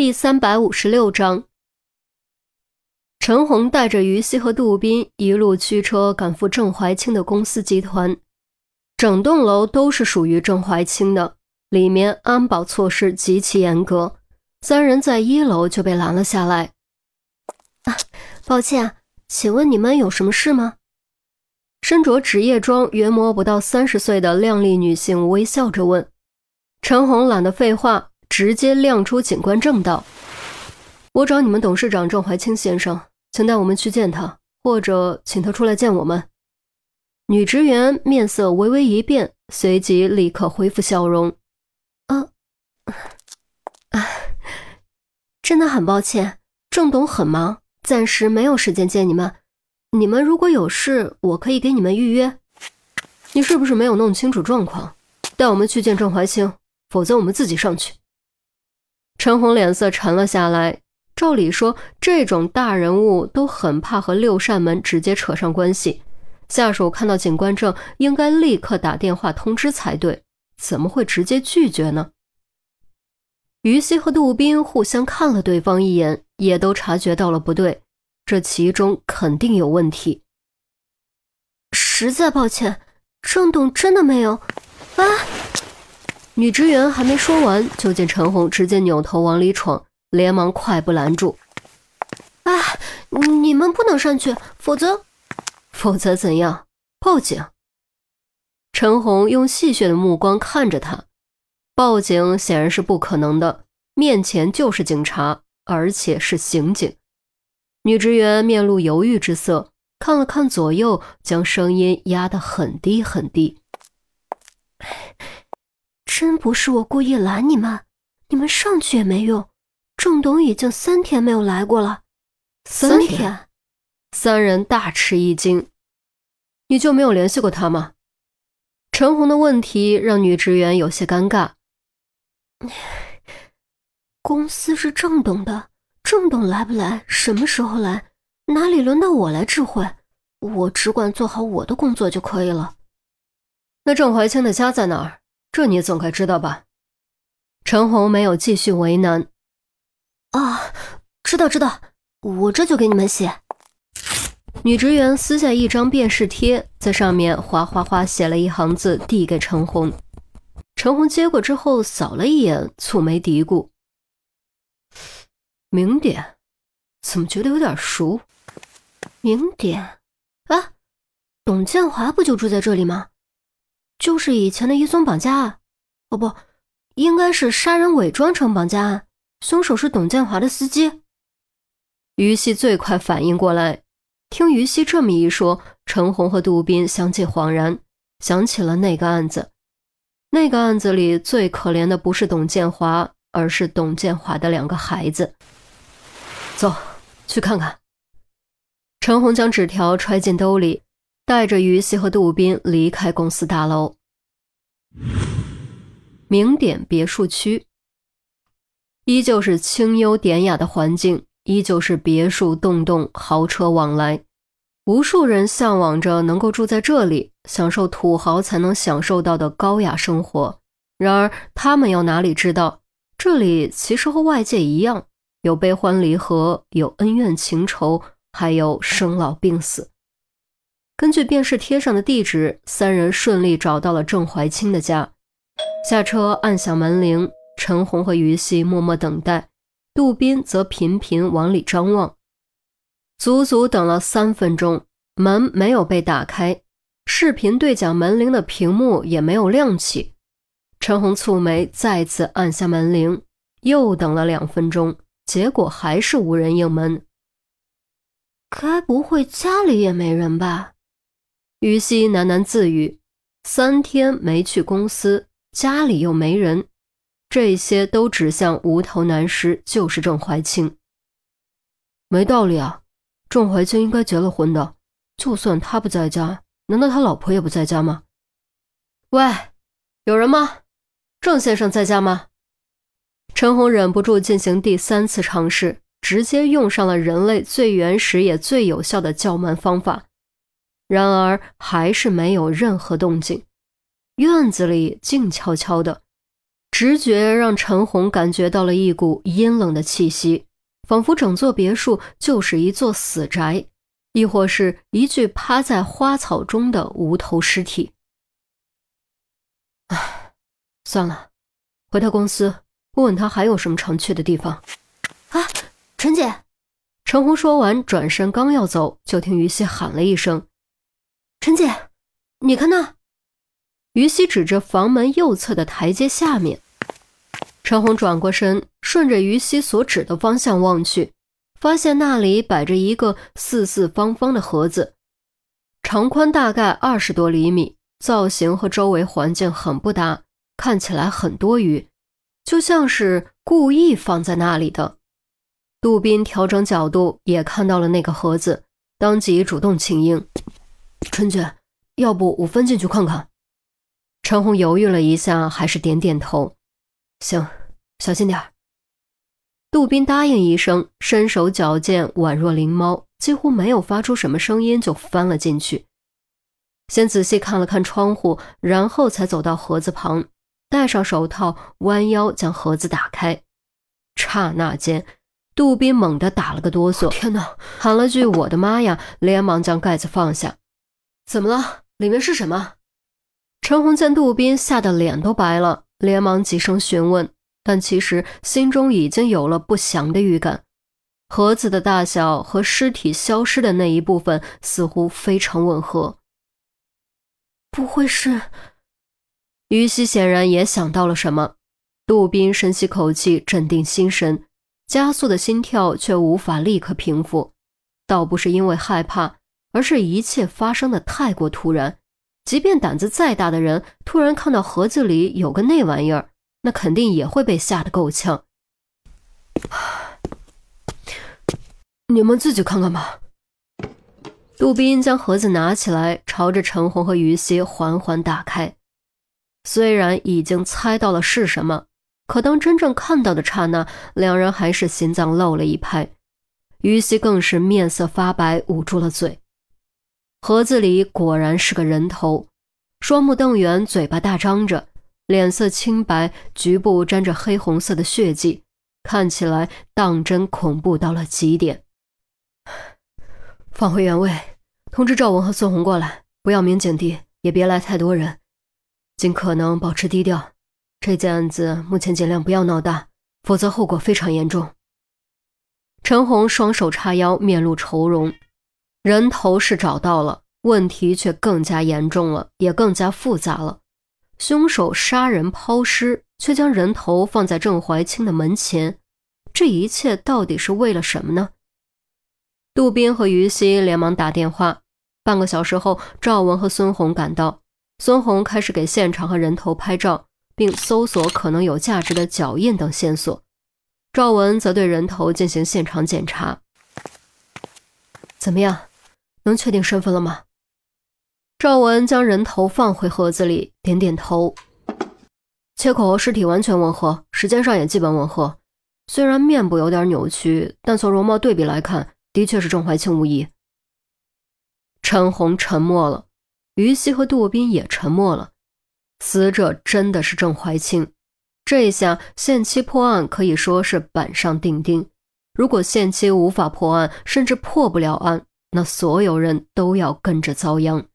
第三百五十六章，陈红带着于西和杜斌一路驱车赶赴郑怀清的公司集团。整栋楼都是属于郑怀清的，里面安保措施极其严格。三人在一楼就被拦了下来。啊，抱歉，请问你们有什么事吗？身着职业装、约摸不到三十岁的靓丽女性微笑着问。陈红懒得废话。直接亮出警官证道：“我找你们董事长郑怀清先生，请带我们去见他，或者请他出来见我们。”女职员面色微微一变，随即立刻恢复笑容：“啊，啊，真的很抱歉，郑董很忙，暂时没有时间见你们。你们如果有事，我可以给你们预约。你是不是没有弄清楚状况？带我们去见郑怀清，否则我们自己上去。”陈红脸色沉了下来。照理说，这种大人物都很怕和六扇门直接扯上关系。下属看到警官证，应该立刻打电话通知才对，怎么会直接拒绝呢？于西和杜宾互相看了对方一眼，也都察觉到了不对，这其中肯定有问题。实在抱歉，郑董真的没有。啊！女职员还没说完，就见陈红直接扭头往里闯，连忙快步拦住。啊！你们不能上去，否则，否则怎样？报警！陈红用戏谑的目光看着他，报警显然是不可能的，面前就是警察，而且是刑警。女职员面露犹豫之色，看了看左右，将声音压得很低很低。真不是我故意拦你们，你们上去也没用。郑董已经三天没有来过了，三天。三人大吃一惊，你就没有联系过他吗？陈红的问题让女职员有些尴尬。公司是郑董的，郑董来不来，什么时候来，哪里轮到我来指挥？我只管做好我的工作就可以了。那郑怀清的家在哪儿？这你总该知道吧？陈红没有继续为难。啊，知道知道，我这就给你们写。女职员撕下一张便士贴，在上面哗哗哗写了一行字，递给陈红。陈红接过之后，扫了一眼，蹙眉嘀咕：“名点，怎么觉得有点熟？名点，啊，董建华不就住在这里吗？”就是以前的一宗绑架案，哦不，应该是杀人伪装成绑架案，凶手是董建华的司机。于西最快反应过来，听于西这么一说，陈红和杜斌相继恍然，想起了那个案子。那个案子里最可怜的不是董建华，而是董建华的两个孩子。走，去看看。陈红将纸条揣进兜里。带着于西和杜宾离开公司大楼。名点别墅区，依旧是清幽典雅的环境，依旧是别墅栋栋，豪车往来，无数人向往着能够住在这里，享受土豪才能享受到的高雅生活。然而，他们又哪里知道，这里其实和外界一样，有悲欢离合，有恩怨情仇，还有生老病死。根据便士贴上的地址，三人顺利找到了郑怀清的家。下车按响门铃，陈红和于西默默等待，杜斌则频频往里张望。足足等了三分钟，门没有被打开，视频对讲门铃的屏幕也没有亮起。陈红蹙眉，再次按下门铃，又等了两分钟，结果还是无人应门。该不会家里也没人吧？于西喃喃自语：“三天没去公司，家里又没人，这些都指向无头男尸就是郑怀清。没道理啊！郑怀清应该结了婚的，就算他不在家，难道他老婆也不在家吗？喂，有人吗？郑先生在家吗？”陈红忍不住进行第三次尝试，直接用上了人类最原始也最有效的叫门方法。然而还是没有任何动静，院子里静悄悄的，直觉让陈红感觉到了一股阴冷的气息，仿佛整座别墅就是一座死宅，亦或是一具趴在花草中的无头尸体。唉，算了，回到公司问问他还有什么常去的地方。啊，陈姐！陈红说完，转身刚要走，就听于西喊了一声：“陈姐，你看那！”于西指着房门右侧的台阶下面。陈红转过身，顺着于西所指的方向望去，发现那里摆着一个四四方方的盒子，长宽大概二十多厘米，造型和周围环境很不搭，看起来很多余，就像是故意放在那里的。杜宾调整角度，也看到了那个盒子，当即主动请缨：“陈姐，要不我分进去看看？”陈红犹豫了一下，还是点点头：“行，小心点杜宾答应一声，身手矫健，宛若灵猫，几乎没有发出什么声音就翻了进去。先仔细看了看窗户，然后才走到盒子旁，戴上手套，弯腰将盒子打开。刹那间，杜宾猛地打了个哆嗦，天哪！喊了句“我的妈呀”，连忙将盖子放下。怎么了？里面是什么？陈红见杜宾吓得脸都白了，连忙急声询问，但其实心中已经有了不祥的预感。盒子的大小和尸体消失的那一部分似乎非常吻合。不会是？于西显然也想到了什么。杜宾深吸口气，镇定心神，加速的心跳却无法立刻平复。倒不是因为害怕，而是一切发生的太过突然。即便胆子再大的人，突然看到盒子里有个那玩意儿，那肯定也会被吓得够呛。你们自己看看吧。杜宾将盒子拿起来，朝着陈红和于西缓缓打开。虽然已经猜到了是什么，可当真正看到的刹那，两人还是心脏漏了一拍。于西更是面色发白，捂住了嘴。盒子里果然是个人头，双目瞪圆，嘴巴大张着，脸色清白，局部沾着黑红色的血迹，看起来当真恐怖到了极点。放回原位，通知赵文和孙红过来，不要明警笛，也别来太多人，尽可能保持低调。这件案子目前尽量不要闹大，否则后果非常严重。陈红双手叉腰，面露愁容。人头是找到了，问题却更加严重了，也更加复杂了。凶手杀人抛尸，却将人头放在郑怀清的门前，这一切到底是为了什么呢？杜宾和于西连忙打电话。半个小时后，赵文和孙红赶到。孙红开始给现场和人头拍照，并搜索可能有价值的脚印等线索。赵文则对人头进行现场检查。怎么样？能确定身份了吗？赵文将人头放回盒子里，点点头。切口和尸体完全吻合，时间上也基本吻合。虽然面部有点扭曲，但从容貌对比来看，的确是郑怀清无疑。陈红沉默了，于西和杜宾也沉默了。死者真的是郑怀清，这一下限期破案可以说是板上钉钉。如果限期无法破案，甚至破不了案。那所有人都要跟着遭殃。